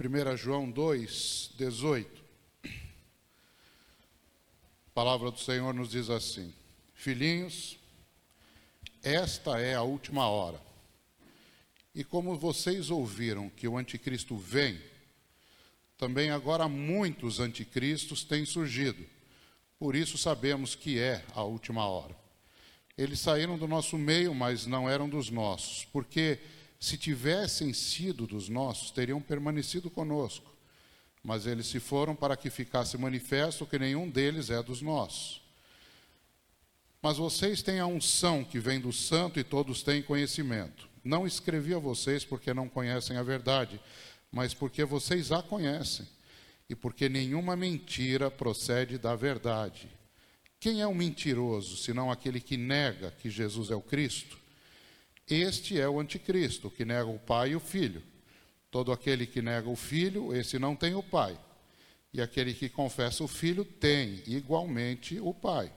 1 João 2, 18. A palavra do Senhor nos diz assim: Filhinhos, esta é a última hora. E como vocês ouviram que o anticristo vem, também agora muitos anticristos têm surgido. Por isso sabemos que é a última hora. Eles saíram do nosso meio, mas não eram dos nossos, porque se tivessem sido dos nossos, teriam permanecido conosco. Mas eles se foram para que ficasse manifesto que nenhum deles é dos nossos. Mas vocês têm a unção que vem do santo e todos têm conhecimento. Não escrevi a vocês porque não conhecem a verdade, mas porque vocês a conhecem e porque nenhuma mentira procede da verdade. Quem é o um mentiroso, senão aquele que nega que Jesus é o Cristo? Este é o anticristo, que nega o Pai e o Filho. Todo aquele que nega o Filho, esse não tem o Pai. E aquele que confessa o Filho tem igualmente o Pai.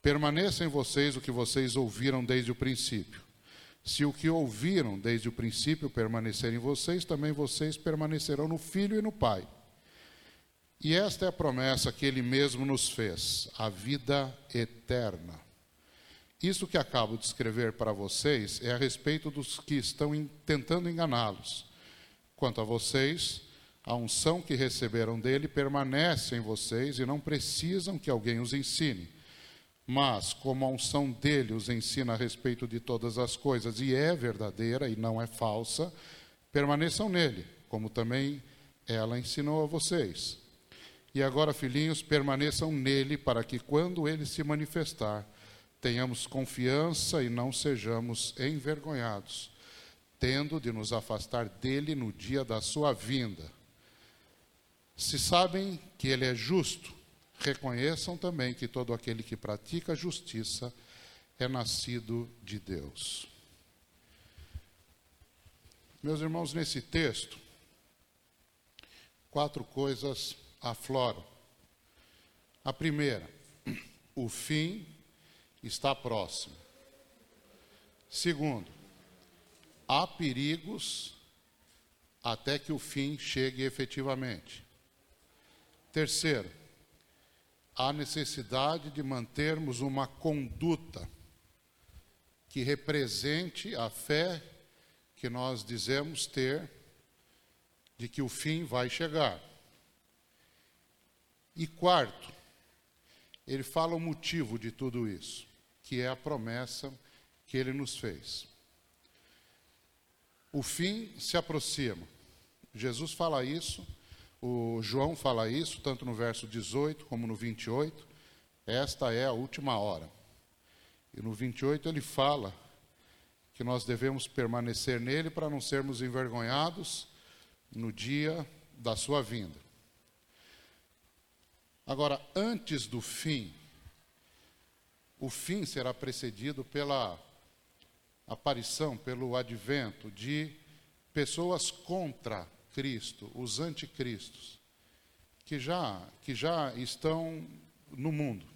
Permaneça em vocês o que vocês ouviram desde o princípio. Se o que ouviram desde o princípio permanecer em vocês, também vocês permanecerão no Filho e no Pai. E esta é a promessa que ele mesmo nos fez, a vida eterna. Isso que acabo de escrever para vocês é a respeito dos que estão tentando enganá-los. Quanto a vocês, a unção que receberam dele permanece em vocês e não precisam que alguém os ensine. Mas, como a unção dele os ensina a respeito de todas as coisas e é verdadeira e não é falsa, permaneçam nele, como também ela ensinou a vocês. E agora, filhinhos, permaneçam nele para que, quando ele se manifestar, tenhamos confiança e não sejamos envergonhados, tendo de nos afastar dele no dia da sua vinda. Se sabem que ele é justo, reconheçam também que todo aquele que pratica justiça é nascido de Deus. Meus irmãos, nesse texto, quatro coisas afloram. A primeira, o fim está próximo. Segundo, há perigos até que o fim chegue efetivamente. Terceiro, há necessidade de mantermos uma conduta que represente a fé que nós dizemos ter de que o fim vai chegar. E quarto, ele fala o motivo de tudo isso, que é a promessa que ele nos fez. O fim se aproxima. Jesus fala isso, o João fala isso, tanto no verso 18 como no 28. Esta é a última hora. E no 28 ele fala que nós devemos permanecer nele para não sermos envergonhados no dia da sua vinda. Agora, antes do fim, o fim será precedido pela aparição, pelo advento de pessoas contra Cristo, os anticristos, que já, que já estão no mundo.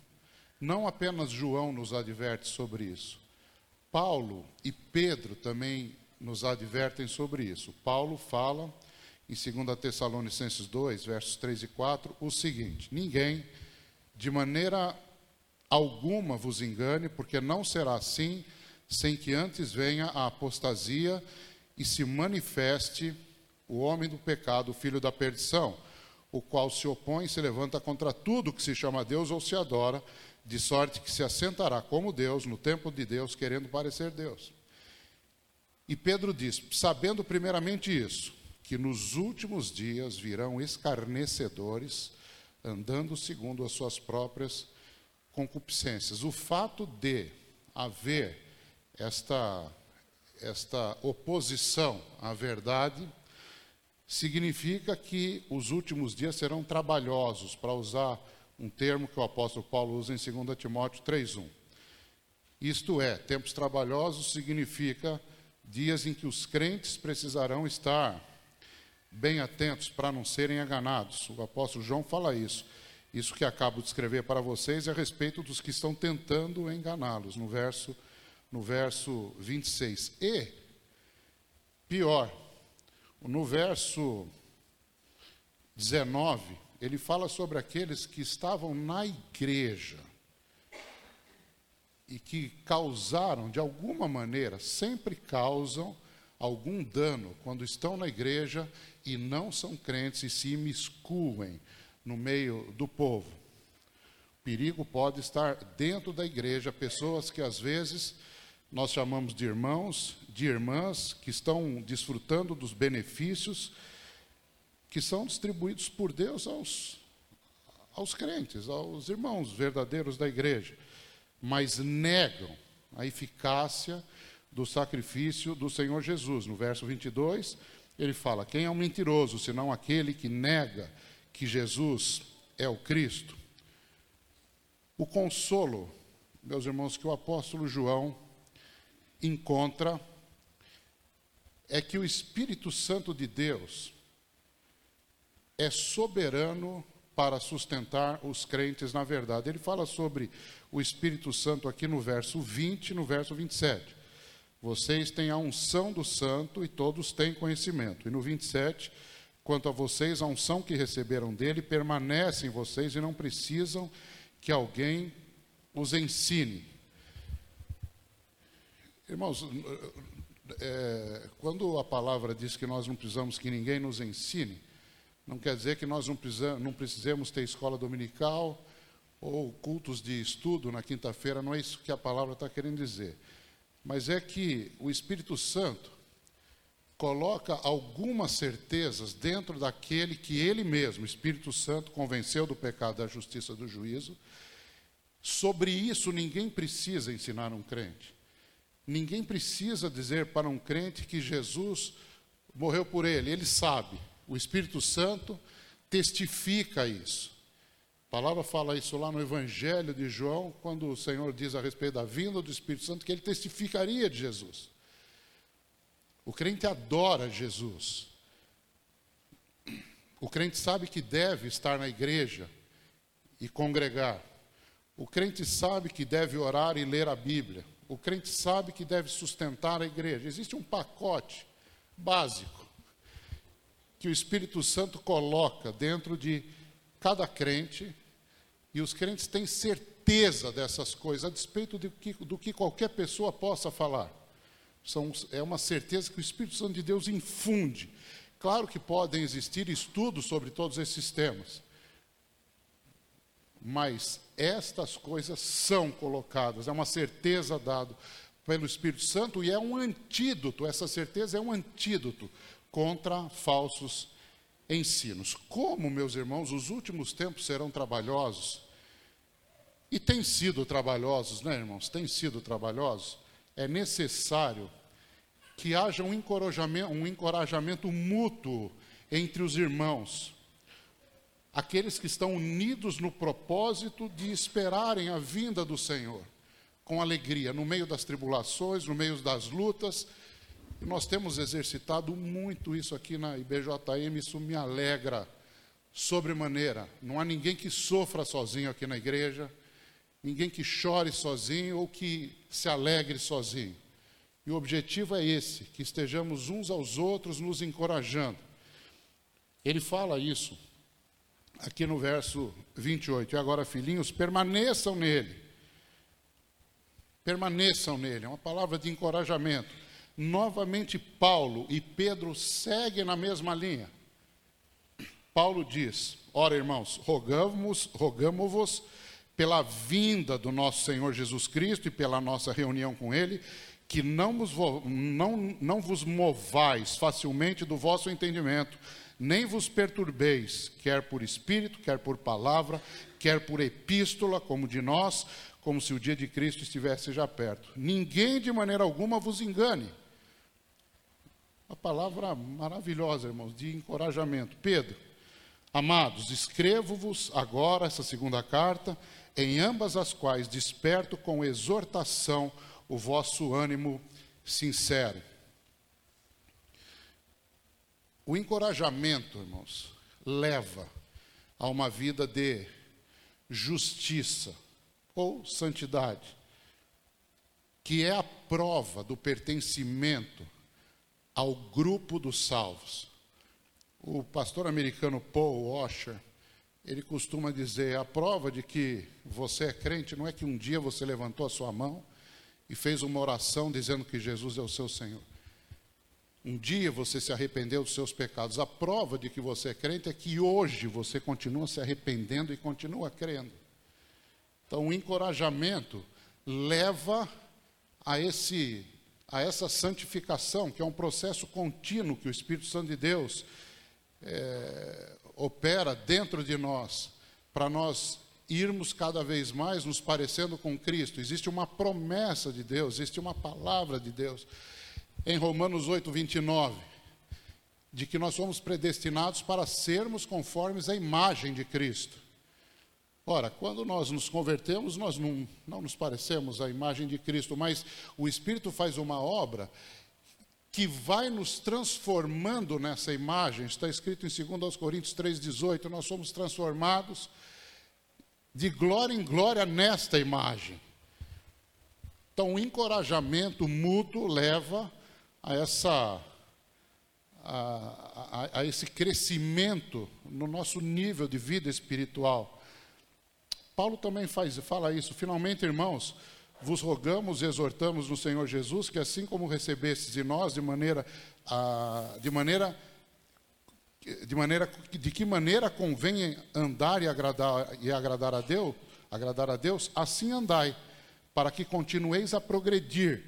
Não apenas João nos adverte sobre isso. Paulo e Pedro também nos advertem sobre isso. Paulo fala em 2 Tessalonicenses 2, versos 3 e 4, o seguinte: Ninguém, de maneira alguma, vos engane, porque não será assim, sem que antes venha a apostasia e se manifeste o homem do pecado, o filho da perdição, o qual se opõe e se levanta contra tudo que se chama Deus ou se adora, de sorte que se assentará como Deus no templo de Deus, querendo parecer Deus. E Pedro diz: sabendo primeiramente isso, que nos últimos dias virão escarnecedores, andando segundo as suas próprias concupiscências. O fato de haver esta, esta oposição à verdade significa que os últimos dias serão trabalhosos, para usar um termo que o apóstolo Paulo usa em 2 Timóteo 3:1. Isto é, tempos trabalhosos significa dias em que os crentes precisarão estar bem atentos para não serem enganados. O apóstolo João fala isso. Isso que acabo de escrever para vocês é a respeito dos que estão tentando enganá-los, no verso, no verso 26. E, pior, no verso 19, ele fala sobre aqueles que estavam na igreja e que causaram, de alguma maneira, sempre causam algum dano quando estão na igreja e não são crentes e se imiscuem no meio do povo. Perigo pode estar dentro da igreja, pessoas que às vezes nós chamamos de irmãos, de irmãs, que estão desfrutando dos benefícios que são distribuídos por Deus aos, aos crentes, aos irmãos verdadeiros da igreja mas negam a eficácia do sacrifício do Senhor Jesus. No verso 22, ele fala: Quem é um mentiroso, senão aquele que nega que Jesus é o Cristo? O consolo, meus irmãos, que o apóstolo João encontra é que o Espírito Santo de Deus é soberano para sustentar os crentes na verdade. Ele fala sobre o Espírito Santo aqui no verso 20 e no verso 27. Vocês têm a unção do santo e todos têm conhecimento. E no 27, quanto a vocês, a unção que receberam dele permanece em vocês e não precisam que alguém os ensine. Irmãos, é, quando a palavra diz que nós não precisamos que ninguém nos ensine, não quer dizer que nós não, precisamos, não precisemos ter escola dominical, ou cultos de estudo na quinta-feira, não é isso que a palavra está querendo dizer. Mas é que o Espírito Santo coloca algumas certezas dentro daquele que ele mesmo, Espírito Santo, convenceu do pecado, da justiça, do juízo. Sobre isso ninguém precisa ensinar um crente. Ninguém precisa dizer para um crente que Jesus morreu por ele, ele sabe. O Espírito Santo testifica isso. A palavra fala isso lá no Evangelho de João, quando o Senhor diz a respeito da vinda do Espírito Santo, que ele testificaria de Jesus. O crente adora Jesus. O crente sabe que deve estar na igreja e congregar. O crente sabe que deve orar e ler a Bíblia. O crente sabe que deve sustentar a igreja. Existe um pacote básico que o Espírito Santo coloca dentro de cada crente e os crentes têm certeza dessas coisas, a despeito do que, do que qualquer pessoa possa falar. São, é uma certeza que o Espírito Santo de Deus infunde. Claro que podem existir estudos sobre todos esses temas, mas estas coisas são colocadas, é uma certeza dada pelo Espírito Santo e é um antídoto, essa certeza é um antídoto contra falsos ensinos. Como, meus irmãos, os últimos tempos serão trabalhosos, e têm sido trabalhosos, né, irmãos? Têm sido trabalhosos. É necessário que haja um encorajamento, um encorajamento mútuo entre os irmãos, aqueles que estão unidos no propósito de esperarem a vinda do Senhor, com alegria, no meio das tribulações, no meio das lutas, nós temos exercitado muito isso aqui na IBJM, isso me alegra sobremaneira. Não há ninguém que sofra sozinho aqui na igreja, ninguém que chore sozinho ou que se alegre sozinho. E o objetivo é esse: que estejamos uns aos outros nos encorajando. Ele fala isso aqui no verso 28. E agora, filhinhos, permaneçam nele. Permaneçam nele. É uma palavra de encorajamento. Novamente, Paulo e Pedro seguem na mesma linha. Paulo diz: Ora, irmãos, rogamos-vos rogamos pela vinda do nosso Senhor Jesus Cristo e pela nossa reunião com Ele, que não vos, não, não vos movais facilmente do vosso entendimento, nem vos perturbeis, quer por espírito, quer por palavra, quer por epístola, como de nós, como se o dia de Cristo estivesse já perto. Ninguém de maneira alguma vos engane uma palavra maravilhosa, irmãos, de encorajamento. Pedro, amados, escrevo-vos agora essa segunda carta, em ambas as quais desperto com exortação o vosso ânimo sincero. O encorajamento, irmãos, leva a uma vida de justiça ou santidade, que é a prova do pertencimento ao grupo dos salvos. O pastor americano Paul Washer, ele costuma dizer: a prova de que você é crente não é que um dia você levantou a sua mão e fez uma oração dizendo que Jesus é o seu Senhor. Um dia você se arrependeu dos seus pecados. A prova de que você é crente é que hoje você continua se arrependendo e continua crendo. Então, o encorajamento leva a, esse, a essa santificação, que é um processo contínuo que o Espírito Santo de Deus é, opera dentro de nós, para nós irmos cada vez mais nos parecendo com Cristo. Existe uma promessa de Deus, existe uma palavra de Deus em Romanos 8, 29, de que nós somos predestinados para sermos conformes à imagem de Cristo. Ora, quando nós nos convertemos, nós não, não nos parecemos à imagem de Cristo, mas o Espírito faz uma obra que vai nos transformando nessa imagem. Está escrito em 2 Coríntios 3,18: nós somos transformados de glória em glória nesta imagem. Então, o encorajamento mútuo leva a, essa, a, a, a esse crescimento no nosso nível de vida espiritual. Paulo também faz, fala isso. Finalmente, irmãos, vos rogamos e exortamos no Senhor Jesus que assim como recebestes de nós de maneira, de maneira de maneira de que maneira convém andar e agradar e agradar a Deus, agradar a Deus, assim andai, para que continueis a progredir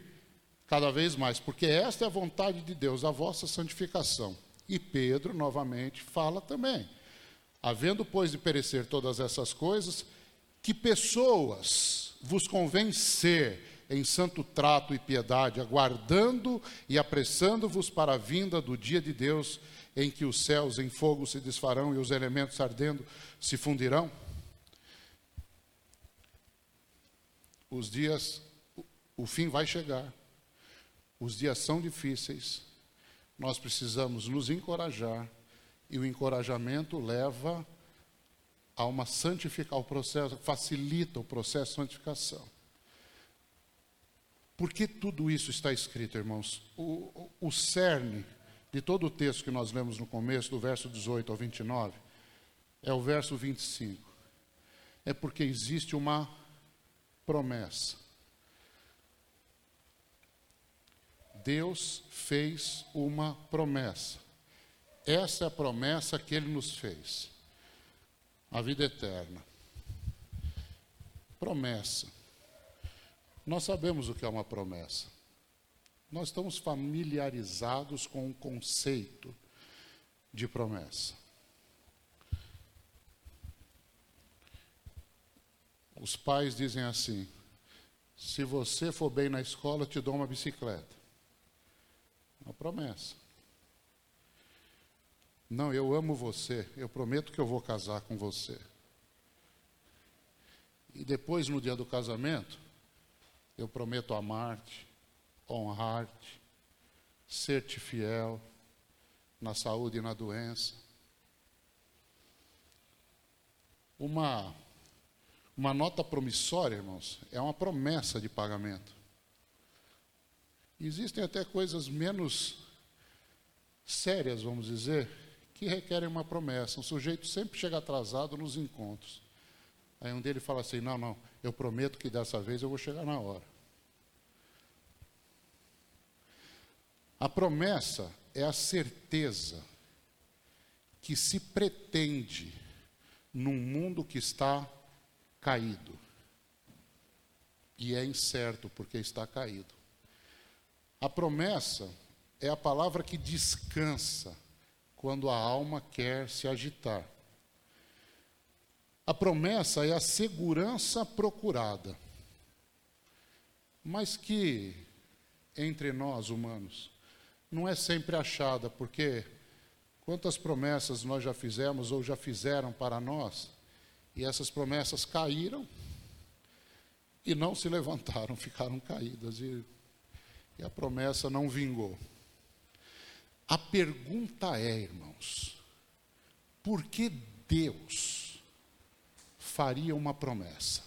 cada vez mais, porque esta é a vontade de Deus, a vossa santificação. E Pedro, novamente, fala também: havendo, pois, de perecer todas essas coisas, que pessoas vos convém ser em santo trato e piedade, aguardando e apressando-vos para a vinda do dia de Deus, em que os céus em fogo se desfarão e os elementos ardendo se fundirão? Os dias, o fim vai chegar. Os dias são difíceis, nós precisamos nos encorajar, e o encorajamento leva a uma santificar o processo, facilita o processo de santificação. Por que tudo isso está escrito, irmãos? O, o, o cerne de todo o texto que nós lemos no começo, do verso 18 ao 29, é o verso 25. É porque existe uma promessa. Deus fez uma promessa. Essa é a promessa que ele nos fez. A vida eterna. Promessa. Nós sabemos o que é uma promessa. Nós estamos familiarizados com o conceito de promessa. Os pais dizem assim: se você for bem na escola, eu te dou uma bicicleta. Uma promessa. Não, eu amo você, eu prometo que eu vou casar com você. E depois, no dia do casamento, eu prometo amar-te, honrar-te, ser-te fiel na saúde e na doença. Uma, uma nota promissória, irmãos, é uma promessa de pagamento. Existem até coisas menos sérias, vamos dizer, que requerem uma promessa. Um sujeito sempre chega atrasado nos encontros. Aí um dele fala assim: Não, não, eu prometo que dessa vez eu vou chegar na hora. A promessa é a certeza que se pretende num mundo que está caído. E é incerto porque está caído. A promessa é a palavra que descansa quando a alma quer se agitar. A promessa é a segurança procurada, mas que, entre nós humanos, não é sempre achada, porque quantas promessas nós já fizemos ou já fizeram para nós, e essas promessas caíram e não se levantaram, ficaram caídas. E e a promessa não vingou. A pergunta é, irmãos, por que Deus faria uma promessa?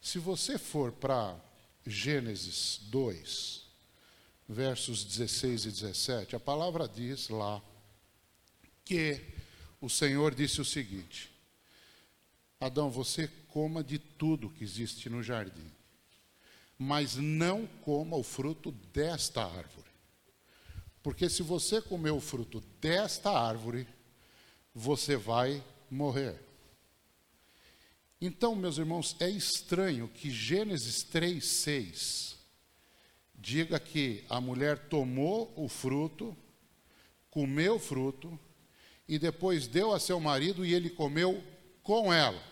Se você for para Gênesis 2, versos 16 e 17, a palavra diz lá que o Senhor disse o seguinte: Adão, você coma de tudo que existe no jardim, mas não coma o fruto desta árvore. Porque se você comer o fruto desta árvore, você vai morrer. Então, meus irmãos, é estranho que Gênesis 3, 6 diga que a mulher tomou o fruto, comeu o fruto, e depois deu a seu marido e ele comeu com ela.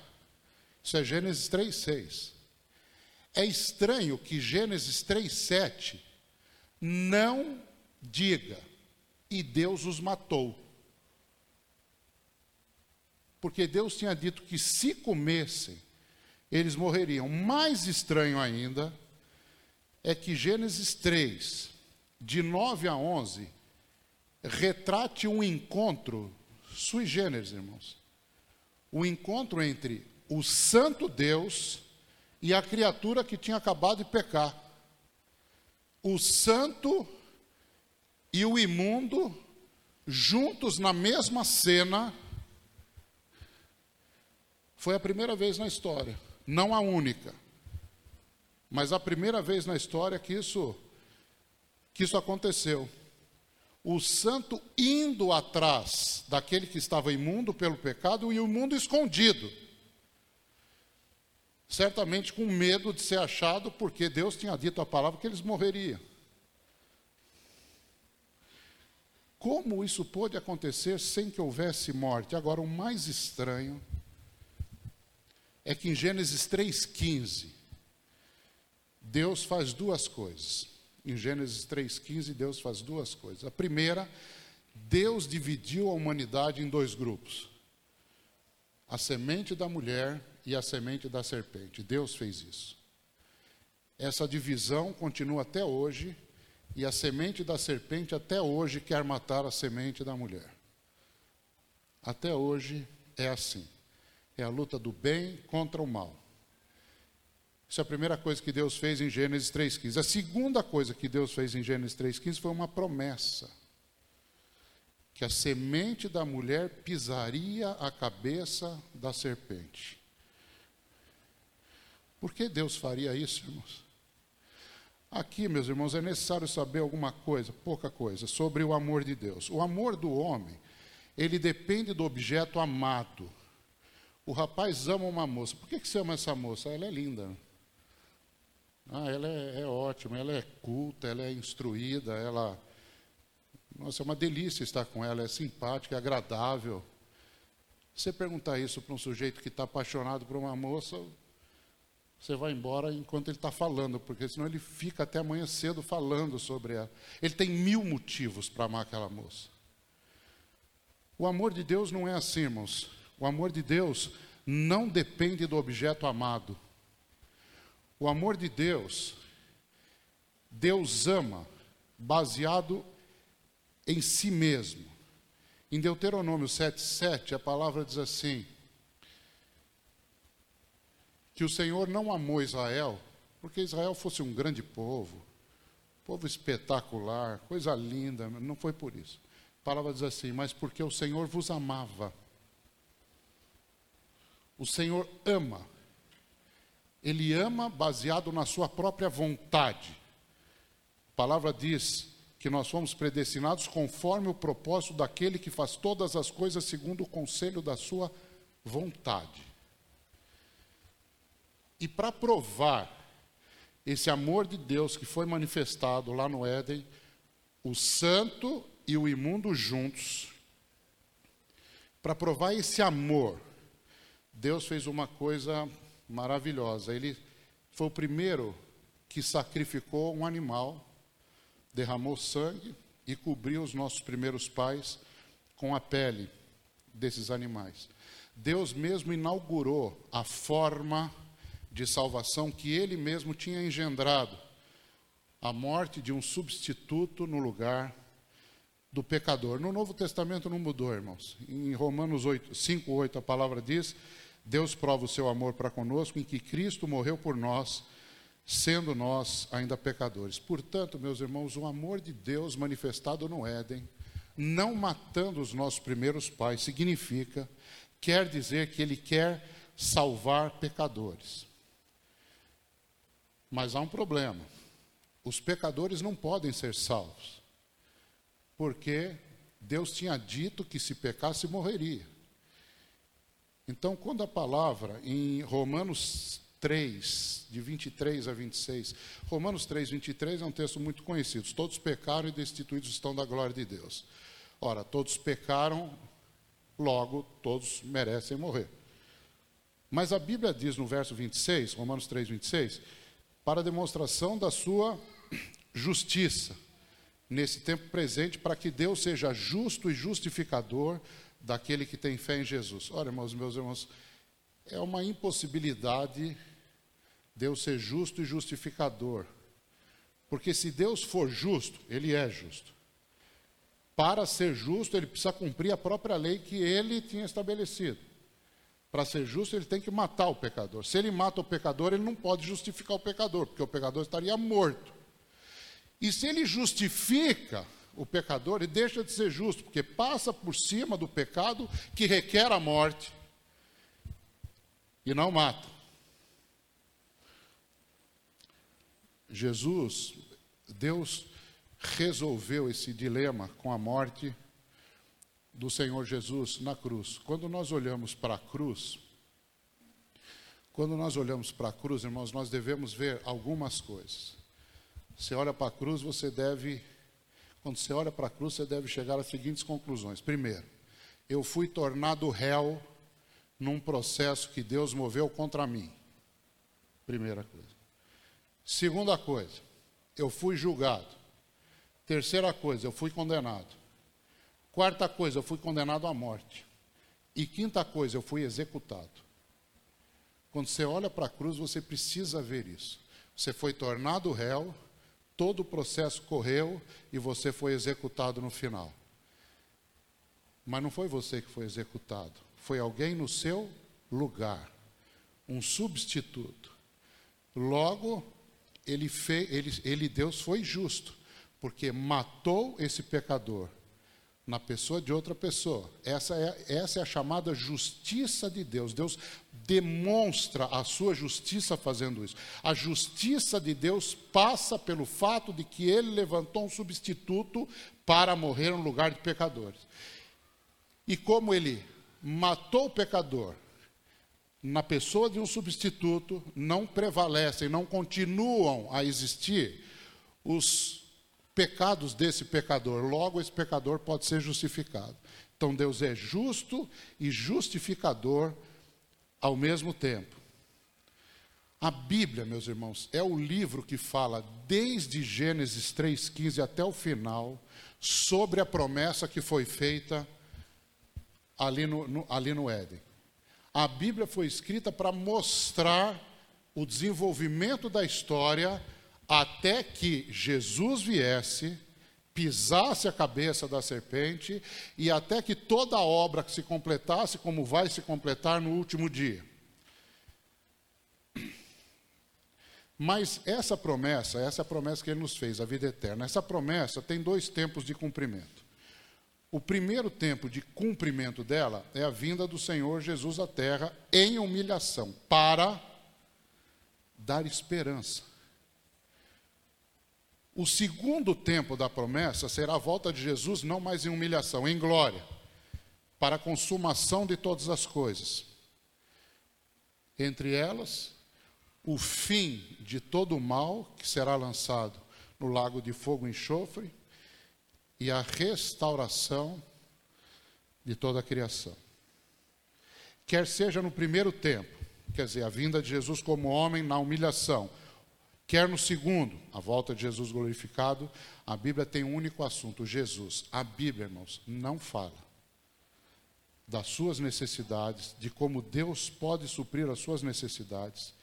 Isso é Gênesis 3, 6. É estranho que Gênesis 3, 7 não diga, e Deus os matou. Porque Deus tinha dito que se comessem, eles morreriam. Mais estranho ainda é que Gênesis 3, de 9 a 11, retrate um encontro sui generis, irmãos. O encontro entre o santo Deus e a criatura que tinha acabado de pecar. O santo e o imundo juntos na mesma cena. Foi a primeira vez na história, não a única, mas a primeira vez na história que isso que isso aconteceu. O santo indo atrás daquele que estava imundo pelo pecado e o imundo escondido. Certamente com medo de ser achado, porque Deus tinha dito a palavra que eles morreriam. Como isso pôde acontecer sem que houvesse morte? Agora, o mais estranho é que em Gênesis 3,15, Deus faz duas coisas. Em Gênesis 3,15, Deus faz duas coisas. A primeira, Deus dividiu a humanidade em dois grupos: a semente da mulher e a semente da serpente. Deus fez isso. Essa divisão continua até hoje e a semente da serpente até hoje quer matar a semente da mulher. Até hoje é assim. É a luta do bem contra o mal. Isso é a primeira coisa que Deus fez em Gênesis 3,15. A segunda coisa que Deus fez em Gênesis 3,15 foi uma promessa: que a semente da mulher pisaria a cabeça da serpente. Por que Deus faria isso, irmãos? Aqui, meus irmãos, é necessário saber alguma coisa, pouca coisa, sobre o amor de Deus. O amor do homem, ele depende do objeto amado. O rapaz ama uma moça. Por que, que você ama essa moça? Ela é linda. Ah, ela é, é ótima, ela é culta, ela é instruída, ela. Nossa, é uma delícia estar com ela, é simpática, é agradável. Você perguntar isso para um sujeito que está apaixonado por uma moça, você vai embora enquanto ele está falando, porque senão ele fica até amanhã cedo falando sobre ela. Ele tem mil motivos para amar aquela moça. O amor de Deus não é assim, irmãos. O amor de Deus não depende do objeto amado. O amor de Deus, Deus ama baseado em si mesmo. Em Deuteronômio 7,7, a palavra diz assim: que o Senhor não amou Israel porque Israel fosse um grande povo, povo espetacular, coisa linda, não foi por isso. A palavra diz assim, mas porque o Senhor vos amava. O Senhor ama. Ele ama baseado na sua própria vontade. A palavra diz que nós fomos predestinados conforme o propósito daquele que faz todas as coisas segundo o conselho da sua vontade. E para provar esse amor de Deus que foi manifestado lá no Éden, o santo e o imundo juntos, para provar esse amor, Deus fez uma coisa maravilhosa. Ele foi o primeiro que sacrificou um animal, derramou sangue e cobriu os nossos primeiros pais com a pele desses animais. Deus mesmo inaugurou a forma de salvação que ele mesmo tinha engendrado a morte de um substituto no lugar do pecador. No Novo Testamento não mudou, irmãos. Em Romanos 8, 5, 8, a palavra diz: Deus prova o seu amor para conosco em que Cristo morreu por nós, sendo nós ainda pecadores. Portanto, meus irmãos, o amor de Deus manifestado no Éden, não matando os nossos primeiros pais, significa, quer dizer que Ele quer salvar pecadores. Mas há um problema: os pecadores não podem ser salvos, porque Deus tinha dito que se pecasse morreria. Então, quando a palavra em Romanos 3, de 23 a 26. Romanos 3, 23 é um texto muito conhecido. Todos pecaram e destituídos estão da glória de Deus. Ora, todos pecaram, logo todos merecem morrer. Mas a Bíblia diz no verso 26, Romanos 3, 26, para demonstração da sua justiça nesse tempo presente, para que Deus seja justo e justificador daquele que tem fé em Jesus. Ora, irmãos, meus irmãos, é uma impossibilidade Deus ser justo e justificador. Porque se Deus for justo, Ele é justo. Para ser justo, Ele precisa cumprir a própria lei que Ele tinha estabelecido. Para ser justo, Ele tem que matar o pecador. Se Ele mata o pecador, Ele não pode justificar o pecador, porque o pecador estaria morto. E se Ele justifica o pecador, Ele deixa de ser justo, porque passa por cima do pecado que requer a morte e não mata. Jesus, Deus resolveu esse dilema com a morte do Senhor Jesus na cruz. Quando nós olhamos para a cruz, quando nós olhamos para a cruz, irmãos, nós devemos ver algumas coisas. Você olha para a cruz, você deve, quando você olha para a cruz, você deve chegar às seguintes conclusões. Primeiro, eu fui tornado réu num processo que Deus moveu contra mim. Primeira coisa. Segunda coisa, eu fui julgado. Terceira coisa, eu fui condenado. Quarta coisa, eu fui condenado à morte. E quinta coisa, eu fui executado. Quando você olha para a cruz, você precisa ver isso. Você foi tornado réu, todo o processo correu e você foi executado no final. Mas não foi você que foi executado foi alguém no seu lugar, um substituto. Logo, ele, fez, ele, ele, Deus, foi justo, porque matou esse pecador na pessoa de outra pessoa. Essa é, essa é a chamada justiça de Deus. Deus demonstra a sua justiça fazendo isso. A justiça de Deus passa pelo fato de que ele levantou um substituto para morrer no lugar de pecadores. E como ele matou o pecador na pessoa de um substituto, não prevalecem, não continuam a existir os pecados desse pecador. Logo, esse pecador pode ser justificado. Então, Deus é justo e justificador ao mesmo tempo. A Bíblia, meus irmãos, é o livro que fala desde Gênesis 3,15 até o final sobre a promessa que foi feita ali no, no, ali no Éden. A Bíblia foi escrita para mostrar o desenvolvimento da história até que Jesus viesse, pisasse a cabeça da serpente e até que toda a obra se completasse como vai se completar no último dia. Mas essa promessa, essa é a promessa que ele nos fez, a vida eterna. Essa promessa tem dois tempos de cumprimento. O primeiro tempo de cumprimento dela é a vinda do Senhor Jesus à terra em humilhação, para dar esperança. O segundo tempo da promessa será a volta de Jesus, não mais em humilhação, em glória, para a consumação de todas as coisas. Entre elas, o fim de todo o mal que será lançado no lago de fogo e enxofre e a restauração de toda a criação. Quer seja no primeiro tempo, quer dizer, a vinda de Jesus como homem na humilhação, quer no segundo, a volta de Jesus glorificado, a Bíblia tem um único assunto: Jesus. A Bíblia, irmãos, não fala das suas necessidades, de como Deus pode suprir as suas necessidades.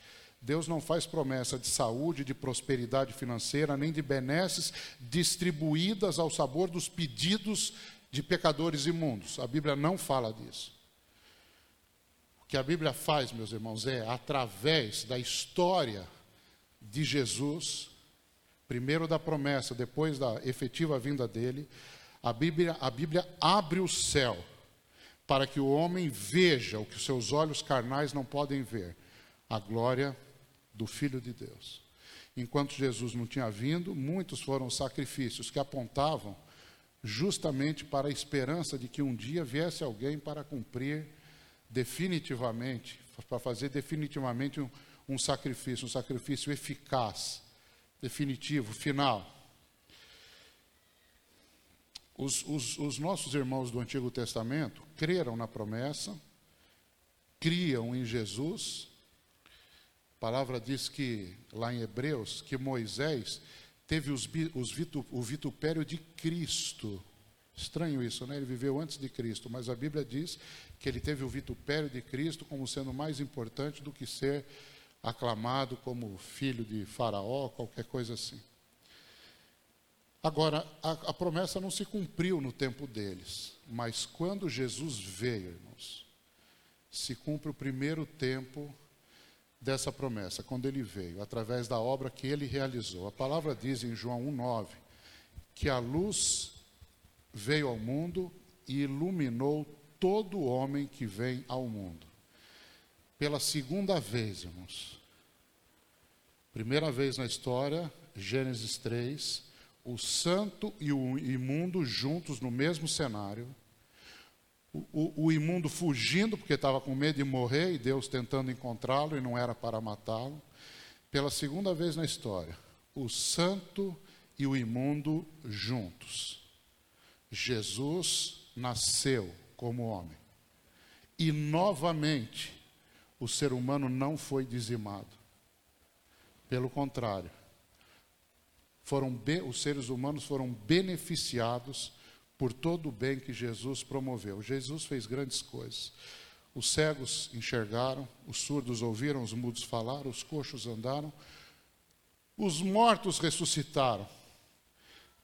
Deus não faz promessa de saúde, de prosperidade financeira, nem de benesses distribuídas ao sabor dos pedidos de pecadores imundos. A Bíblia não fala disso. O que a Bíblia faz, meus irmãos, é, através da história de Jesus, primeiro da promessa, depois da efetiva vinda dele, a Bíblia, a Bíblia abre o céu para que o homem veja o que os seus olhos carnais não podem ver, a glória do Filho de Deus. Enquanto Jesus não tinha vindo, muitos foram sacrifícios que apontavam justamente para a esperança de que um dia viesse alguém para cumprir definitivamente, para fazer definitivamente um, um sacrifício, um sacrifício eficaz, definitivo, final. Os, os, os, nossos irmãos do Antigo Testamento creram na promessa, criam em Jesus. A palavra diz que, lá em Hebreus, que Moisés teve os, os vitu, o vitupério de Cristo. Estranho isso, né? Ele viveu antes de Cristo, mas a Bíblia diz que ele teve o vitupério de Cristo como sendo mais importante do que ser aclamado como filho de Faraó, qualquer coisa assim. Agora, a, a, promessa não se cumpriu no tempo deles, mas quando Jesus veio, irmãos, se cumpre o primeiro tempo dessa promessa, quando ele veio, através da obra que ele realizou. A palavra diz em João 1,9 que a luz veio ao mundo e iluminou todo homem que vem ao mundo. Pela segunda vez, irmãos. Primeira vez na história, Gênesis 3 o santo e o imundo juntos no mesmo cenário. O, o, o imundo fugindo porque estava com medo de morrer e Deus tentando encontrá-lo e não era para matá-lo. Pela segunda vez na história, o santo e o imundo juntos. Jesus nasceu como homem. E novamente, o ser humano não foi dizimado. Pelo contrário, foram os seres humanos foram beneficiados por todo o bem que Jesus promoveu. Jesus fez grandes coisas. Os cegos enxergaram, os surdos ouviram, os mudos falaram, os coxos andaram, os mortos ressuscitaram.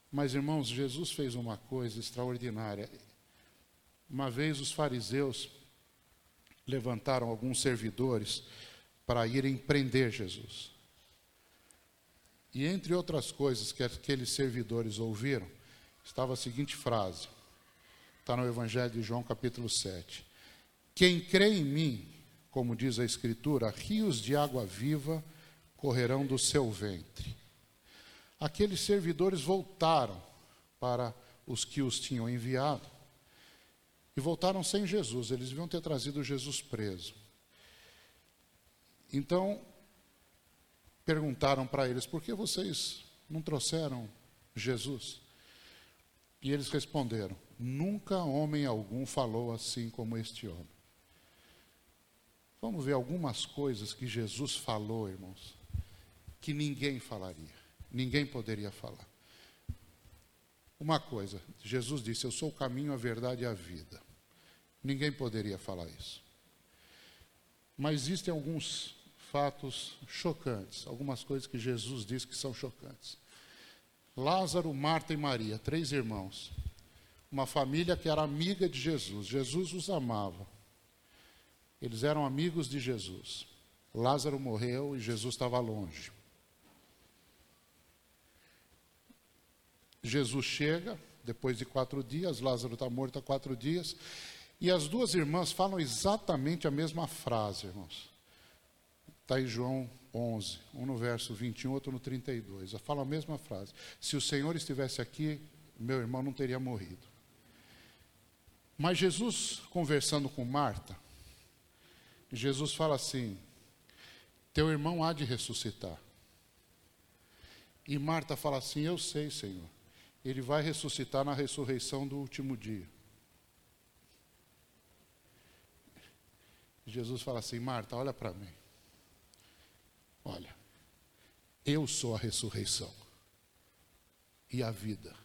Mas, irmãos, Jesus fez uma coisa extraordinária. Uma vez os fariseus levantaram alguns servidores para irem prender Jesus. E entre outras coisas que aqueles servidores ouviram, estava a seguinte frase: está no Evangelho de João, capítulo 7. Quem crê em mim, como diz a Escritura, rios de água viva correrão do seu ventre. Aqueles servidores voltaram para os que os tinham enviado e voltaram sem Jesus, eles deviam ter trazido Jesus preso. Então, perguntaram para eles: por que vocês não trouxeram Jesus? E eles responderam: nunca homem algum falou assim como este homem. Vamos ver algumas coisas que Jesus falou, irmãos, que ninguém falaria, ninguém poderia falar. Uma coisa, Jesus disse: Eu sou o caminho, a verdade e a vida. Ninguém poderia falar isso. Mas existem alguns fatos chocantes, algumas coisas que Jesus diz que são chocantes. Lázaro, Marta e Maria, três irmãos, uma família que era amiga de Jesus, Jesus os amava. Eles eram amigos de Jesus. Lázaro morreu e Jesus estava longe. Jesus chega, depois de quatro dias, Lázaro está morto há quatro dias, e as duas irmãs falam exatamente a mesma frase, irmãos. Está em João 11, um no verso 21, outro no 32. Fala a mesma frase. Se o Senhor estivesse aqui, meu irmão não teria morrido. Mas Jesus, conversando com Marta, Jesus fala assim: Teu irmão há de ressuscitar. E Marta fala assim: Eu sei, Senhor. Ele vai ressuscitar na ressurreição do último dia. Jesus fala assim: Marta, olha para mim. Olha, eu sou a ressurreição e a vida.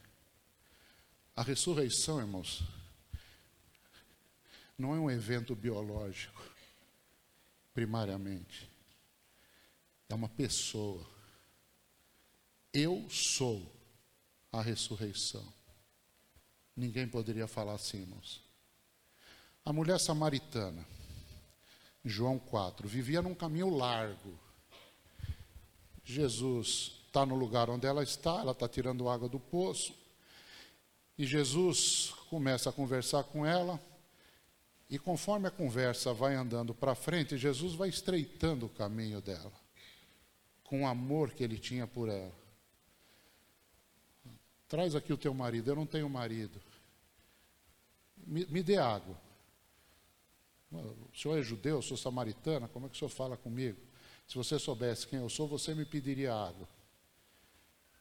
A ressurreição, irmãos, não é um evento biológico, primariamente. É uma pessoa. Eu sou a ressurreição. Ninguém poderia falar assim, irmãos. A mulher samaritana, João 4, vivia num caminho largo Jesus está no lugar onde ela está, ela está tirando água do poço. E Jesus começa a conversar com ela. E conforme a conversa vai andando para frente, Jesus vai estreitando o caminho dela, com o amor que ele tinha por ela. Traz aqui o teu marido, eu não tenho marido. Me, me dê água. O senhor é judeu, eu sou samaritana, como é que o senhor fala comigo? Se você soubesse quem eu sou, você me pediria água.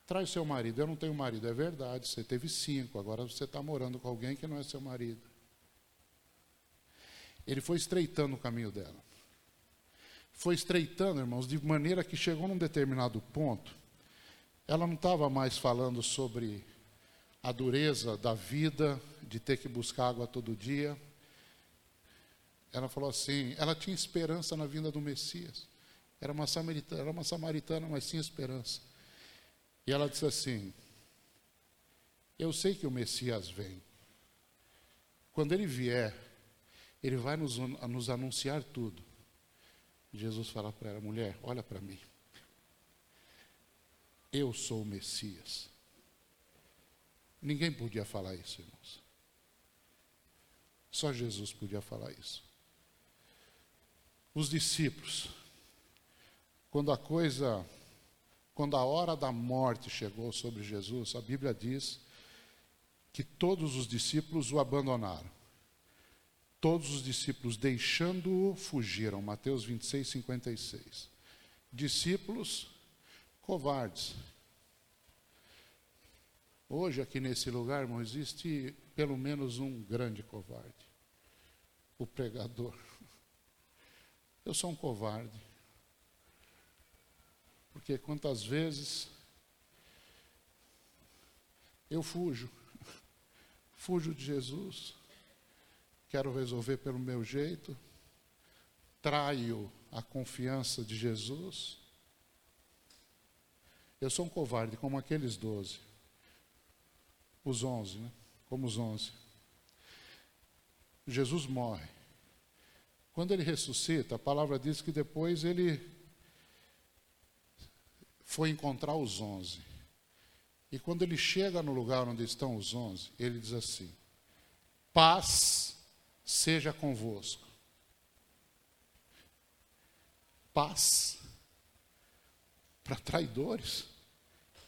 Traz seu marido. Eu não tenho marido. É verdade, você teve cinco, agora você está morando com alguém que não é seu marido. Ele foi estreitando o caminho dela. Foi estreitando, irmãos, de maneira que chegou num determinado ponto, ela não estava mais falando sobre a dureza da vida, de ter que buscar água todo dia. Ela falou assim: ela tinha esperança na vinda do Messias. Era uma samaritana, era uma samaritana mas tinha esperança. E ela disse assim: Eu sei que o Messias vem. Quando ele vier, ele vai nos, nos anunciar tudo. Jesus fala para ela: mulher, olha para mim. Eu sou o Messias. Ninguém podia falar isso, irmãos. Só Jesus podia falar isso. Os discípulos, quando a coisa quando a hora da morte chegou sobre Jesus, a Bíblia diz que todos os discípulos o abandonaram. Todos os discípulos, deixando-o, fugiram. Mateus 26, 56. Discípulos covardes. Hoje, aqui nesse lugar, irmão, existe pelo menos um grande covarde: o pregador. Eu sou um covarde. Porque quantas vezes eu fujo, fujo de Jesus, quero resolver pelo meu jeito, traio a confiança de Jesus. Eu sou um covarde, como aqueles doze, os onze, né? como os onze. Jesus morre. Quando ele ressuscita, a palavra diz que depois ele foi encontrar os onze. E quando ele chega no lugar onde estão os onze, ele diz assim: Paz seja convosco. Paz para traidores.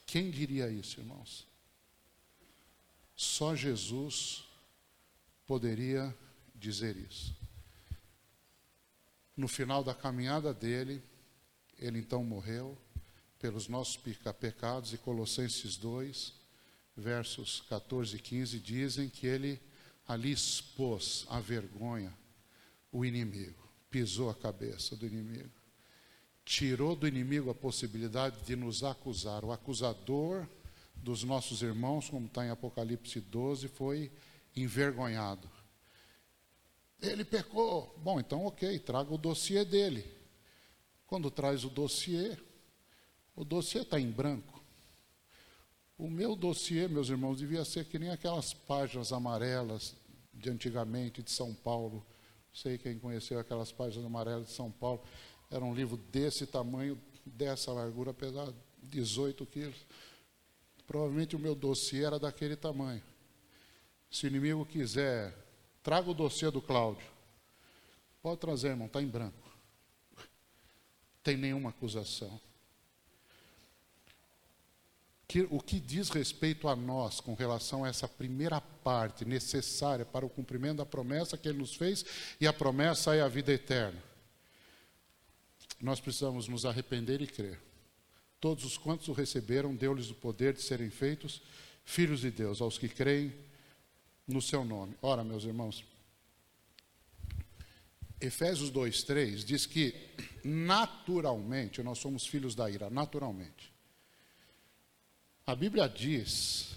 Quem diria isso, irmãos? Só Jesus poderia dizer isso. No final da caminhada dele, ele então morreu pelos nossos pecados, e Colossenses 2, versos 14 e 15 dizem que ele ali expôs a vergonha, o inimigo, pisou a cabeça do inimigo, tirou do inimigo a possibilidade de nos acusar. O acusador dos nossos irmãos, como está em Apocalipse 12, foi envergonhado. Ele pecou. Bom, então ok, traga o dossiê dele. Quando traz o dossiê, o dossiê está em branco. O meu dossiê, meus irmãos, devia ser que nem aquelas páginas amarelas de antigamente de São Paulo. Sei quem conheceu aquelas páginas amarelas de São Paulo. Era um livro desse tamanho, dessa largura, pesado 18 quilos. Provavelmente o meu dossiê era daquele tamanho. Se o inimigo quiser, traga o dossiê do Cláudio. Pode trazer, irmão, está em branco. Tem nenhuma acusação que, o que diz respeito a nós com relação a essa primeira parte necessária para o cumprimento da promessa que Ele nos fez, e a promessa é a vida eterna. Nós precisamos nos arrepender e crer. Todos os quantos o receberam, deu-lhes o poder de serem feitos filhos de Deus, aos que creem no seu nome. Ora, meus irmãos, Efésios 2,3 diz que naturalmente nós somos filhos da ira, naturalmente. A Bíblia diz: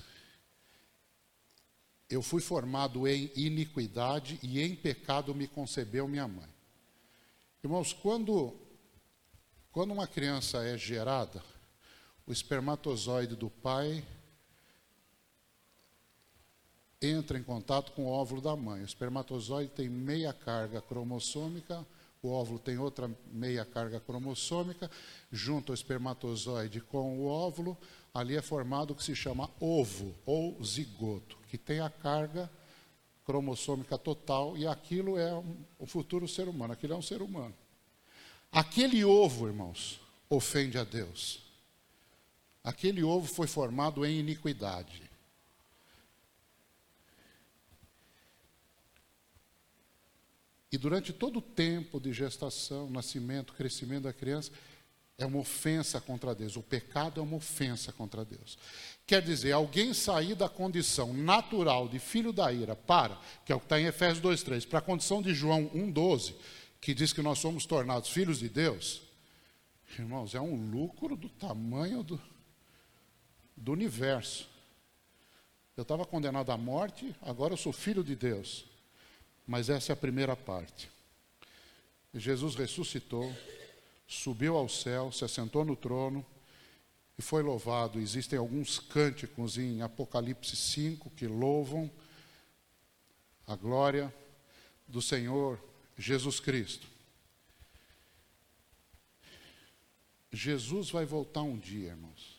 Eu fui formado em iniquidade e em pecado me concebeu minha mãe. Irmãos, quando, quando uma criança é gerada, o espermatozoide do pai entra em contato com o óvulo da mãe. O espermatozoide tem meia carga cromossômica, o óvulo tem outra meia carga cromossômica, junto o espermatozoide com o óvulo, ali é formado o que se chama ovo ou zigoto, que tem a carga cromossômica total e aquilo é um, o futuro ser humano, aquilo é um ser humano. Aquele ovo, irmãos, ofende a Deus. Aquele ovo foi formado em iniquidade. E durante todo o tempo de gestação, nascimento, crescimento da criança, é uma ofensa contra Deus. O pecado é uma ofensa contra Deus. Quer dizer, alguém sair da condição natural de filho da ira para, que é o que está em Efésios 2,3, para a condição de João 1,12, que diz que nós somos tornados filhos de Deus, irmãos, é um lucro do tamanho do, do universo. Eu estava condenado à morte, agora eu sou filho de Deus. Mas essa é a primeira parte. Jesus ressuscitou, subiu ao céu, se assentou no trono e foi louvado. Existem alguns cânticos em Apocalipse 5 que louvam a glória do Senhor Jesus Cristo. Jesus vai voltar um dia, irmãos.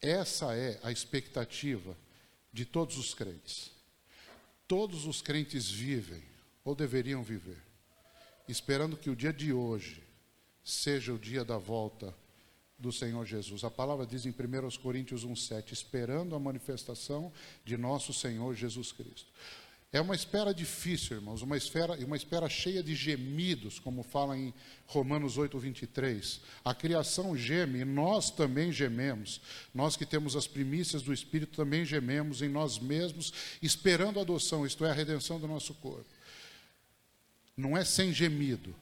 Essa é a expectativa de todos os crentes todos os crentes vivem, ou deveriam viver, esperando que o dia de hoje seja o dia da volta do Senhor Jesus. A palavra diz em 1 Coríntios 1,7: esperando a manifestação de nosso Senhor Jesus Cristo. É uma espera difícil, irmãos, uma espera, uma espera cheia de gemidos, como fala em Romanos 8, 23. A criação geme e nós também gememos. Nós que temos as primícias do Espírito também gememos em nós mesmos, esperando a adoção, isto é, a redenção do nosso corpo. Não é sem gemido.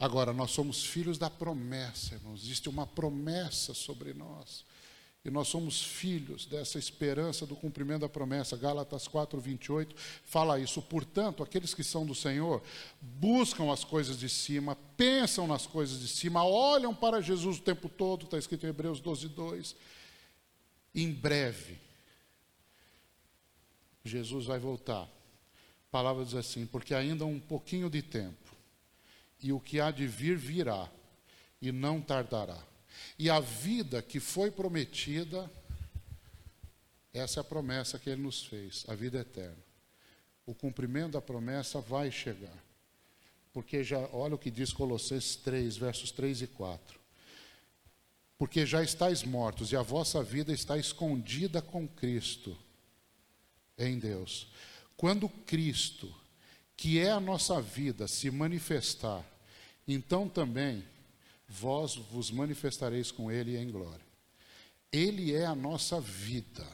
Agora, nós somos filhos da promessa, irmãos. Existe uma promessa sobre nós. E nós somos filhos dessa esperança do cumprimento da promessa. Gálatas 4, 28 fala isso. Portanto, aqueles que são do Senhor buscam as coisas de cima, pensam nas coisas de cima, olham para Jesus o tempo todo, está escrito em Hebreus 12, 2. Em breve, Jesus vai voltar. A palavra diz assim: porque ainda um pouquinho de tempo, e o que há de vir virá, e não tardará. E a vida que foi prometida, essa é a promessa que ele nos fez, a vida eterna. O cumprimento da promessa vai chegar. Porque já, olha o que diz Colossenses 3, versos 3 e 4. Porque já estáis mortos e a vossa vida está escondida com Cristo em Deus. Quando Cristo, que é a nossa vida, se manifestar, então também vós vos manifestareis com ele em glória. Ele é a nossa vida.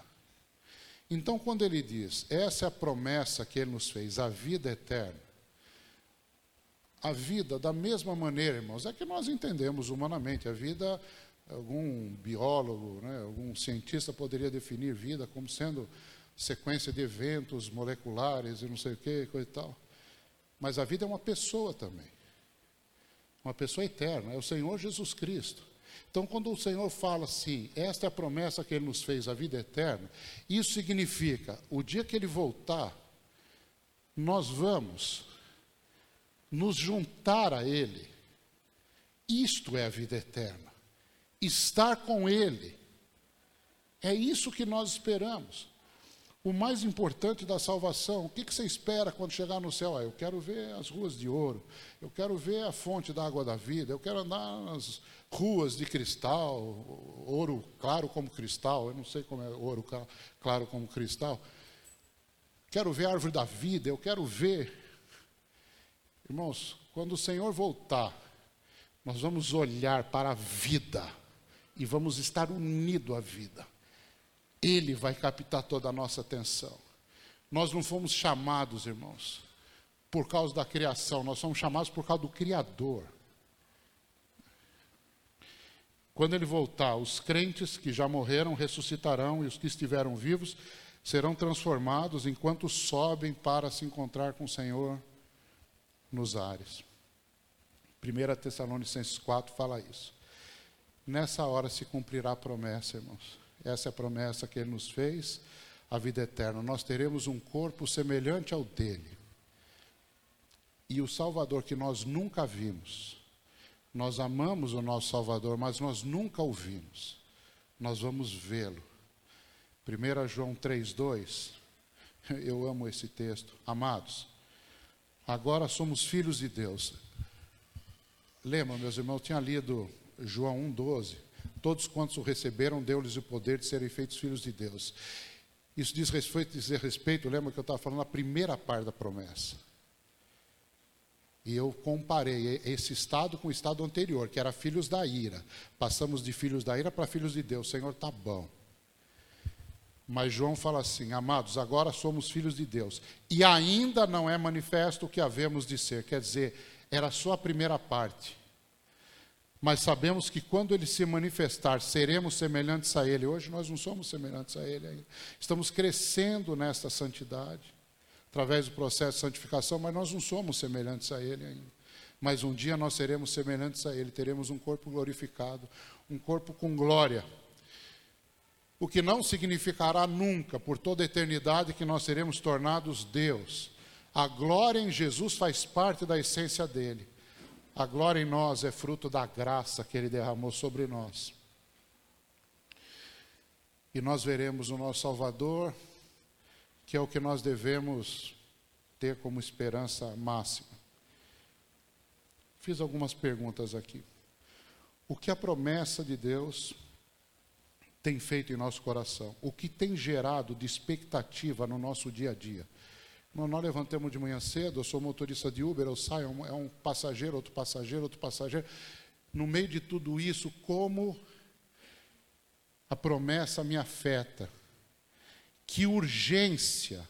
Então, quando ele diz, essa é a promessa que ele nos fez, a vida eterna, a vida, da mesma maneira, irmãos, é que nós entendemos humanamente. A vida, algum biólogo, né, algum cientista poderia definir vida como sendo sequência de eventos moleculares e não sei o que, coisa e tal. Mas a vida é uma pessoa também uma pessoa eterna, é o Senhor Jesus Cristo. Então, quando o Senhor fala assim, esta é a promessa que Ele nos fez, a vida eterna, isso significa, o dia que Ele voltar, nós vamos nos juntar a Ele. Isto é a vida eterna. Estar com Ele. É isso que nós esperamos. O mais importante da salvação, o que, que você espera quando chegar no céu? Ah, eu quero ver as ruas de ouro, eu quero ver a fonte da água da vida, eu quero andar nas ruas de cristal, ouro claro como cristal, eu não sei como é ouro claro como cristal. Quero ver a árvore da vida, eu quero ver. Irmãos, quando o Senhor voltar, nós vamos olhar para a vida e vamos estar unidos à vida. Ele vai captar toda a nossa atenção. Nós não fomos chamados, irmãos, por causa da criação, nós somos chamados por causa do Criador. Quando ele voltar, os crentes que já morreram ressuscitarão e os que estiveram vivos serão transformados enquanto sobem para se encontrar com o Senhor nos ares. 1 Tessalonicenses 4 fala isso. Nessa hora se cumprirá a promessa, irmãos. Essa é a promessa que ele nos fez, a vida eterna. Nós teremos um corpo semelhante ao dele. e o Salvador que nós nunca vimos. Nós amamos o nosso Salvador, mas nós nunca o vimos. Nós vamos vê-lo. 1 João 3,2. Eu amo esse texto. Amados, agora somos filhos de Deus. Lembra, meus irmãos, eu tinha lido João 1,12. Todos quantos o receberam, deu-lhes o poder de serem feitos filhos de Deus. Isso diz respeito, diz respeito, lembra que eu estava falando na primeira parte da promessa. E eu comparei esse estado com o estado anterior, que era filhos da ira. Passamos de filhos da ira para filhos de Deus. Senhor, está bom. Mas João fala assim: amados, agora somos filhos de Deus. E ainda não é manifesto o que havemos de ser. Quer dizer, era só a primeira parte. Mas sabemos que quando ele se manifestar, seremos semelhantes a ele. Hoje nós não somos semelhantes a ele ainda. Estamos crescendo nesta santidade através do processo de santificação, mas nós não somos semelhantes a Ele ainda. Mas um dia nós seremos semelhantes a Ele, teremos um corpo glorificado, um corpo com glória. O que não significará nunca, por toda a eternidade, que nós seremos tornados Deus. A glória em Jesus faz parte da essência dele. A glória em nós é fruto da graça que ele derramou sobre nós. E nós veremos o nosso Salvador que é o que nós devemos ter como esperança máxima. Fiz algumas perguntas aqui. O que a promessa de Deus tem feito em nosso coração? O que tem gerado de expectativa no nosso dia a dia? Nós levantamos de manhã cedo, eu sou motorista de Uber, eu saio, é um passageiro, outro passageiro, outro passageiro. No meio de tudo isso, como a promessa me afeta? que urgência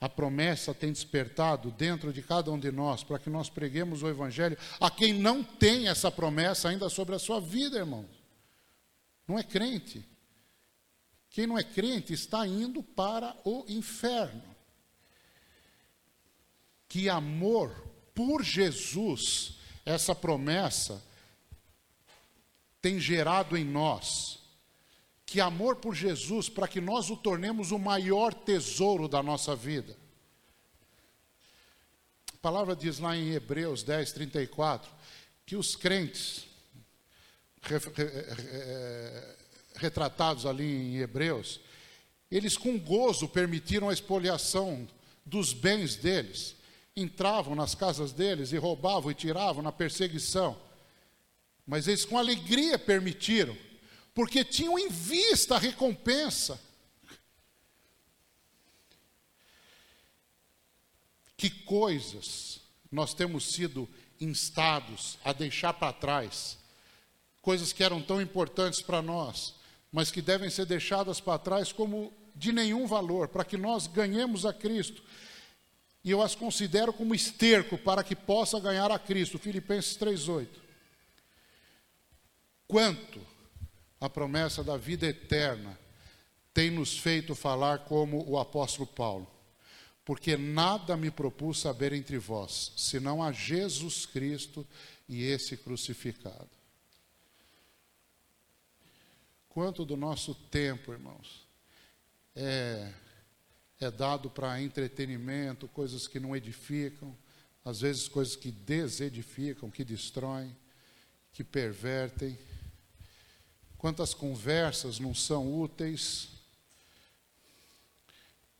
a promessa tem despertado dentro de cada um de nós para que nós preguemos o Evangelho a quem não tem essa promessa ainda sobre a sua vida, irmãos. Não é crente. Quem não é crente está indo para o inferno. Que amor por Jesus, essa promessa, tem gerado em nós que amor por Jesus para que nós o tornemos o maior tesouro da nossa vida. A palavra diz lá em Hebreus 10, 34, que os crentes, eh, retratados ali em Hebreus, eles com gozo permitiram a expoliação dos bens deles, entravam nas casas deles e roubavam e tiravam na perseguição, mas eles com alegria permitiram porque tinham em vista a recompensa. Que coisas nós temos sido instados a deixar para trás, coisas que eram tão importantes para nós, mas que devem ser deixadas para trás como de nenhum valor, para que nós ganhemos a Cristo. E eu as considero como esterco para que possa ganhar a Cristo. Filipenses 3:8. Quanto a promessa da vida eterna tem nos feito falar como o apóstolo Paulo. Porque nada me propus saber entre vós, senão a Jesus Cristo e esse crucificado. Quanto do nosso tempo, irmãos, é, é dado para entretenimento, coisas que não edificam, às vezes coisas que desedificam, que destroem, que pervertem. Quantas conversas não são úteis,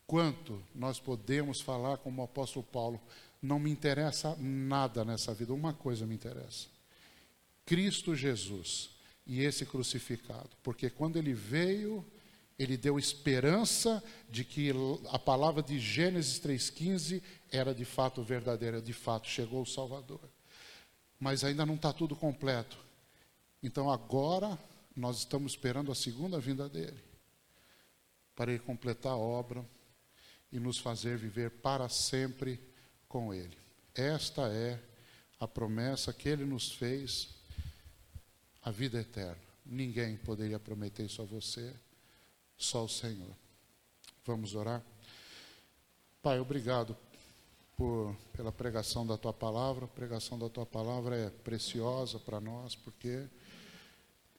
quanto nós podemos falar como o apóstolo Paulo, não me interessa nada nessa vida, uma coisa me interessa: Cristo Jesus e esse crucificado, porque quando ele veio, ele deu esperança de que a palavra de Gênesis 3,15 era de fato verdadeira, de fato chegou o Salvador. Mas ainda não está tudo completo. Então agora nós estamos esperando a segunda vinda dele, para ele completar a obra e nos fazer viver para sempre com ele. Esta é a promessa que ele nos fez, a vida eterna. Ninguém poderia prometer isso a você, só o Senhor. Vamos orar? Pai, obrigado por, pela pregação da tua palavra. A pregação da tua palavra é preciosa para nós, porque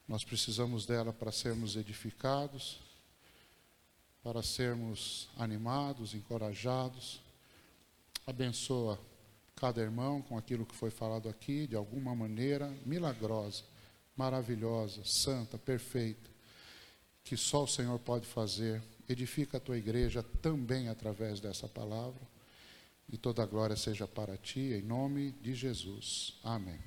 nós precisamos dela para sermos edificados, para sermos animados, encorajados. Abençoa cada irmão com aquilo que foi falado aqui, de alguma maneira milagrosa, maravilhosa, santa, perfeita, que só o Senhor pode fazer. Edifica a tua igreja também através dessa palavra. E toda a glória seja para ti, em nome de Jesus. Amém.